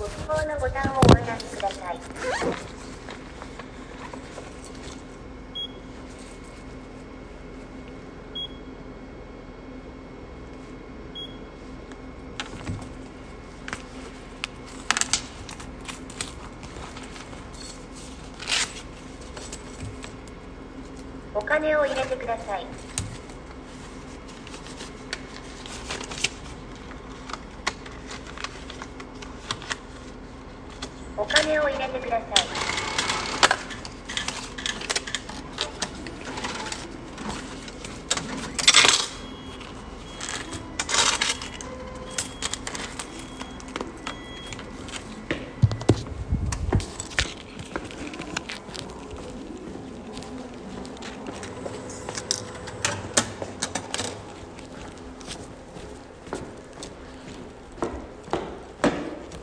ご希望のボタンをお話しください。お金を入れてください。お金を入れてください。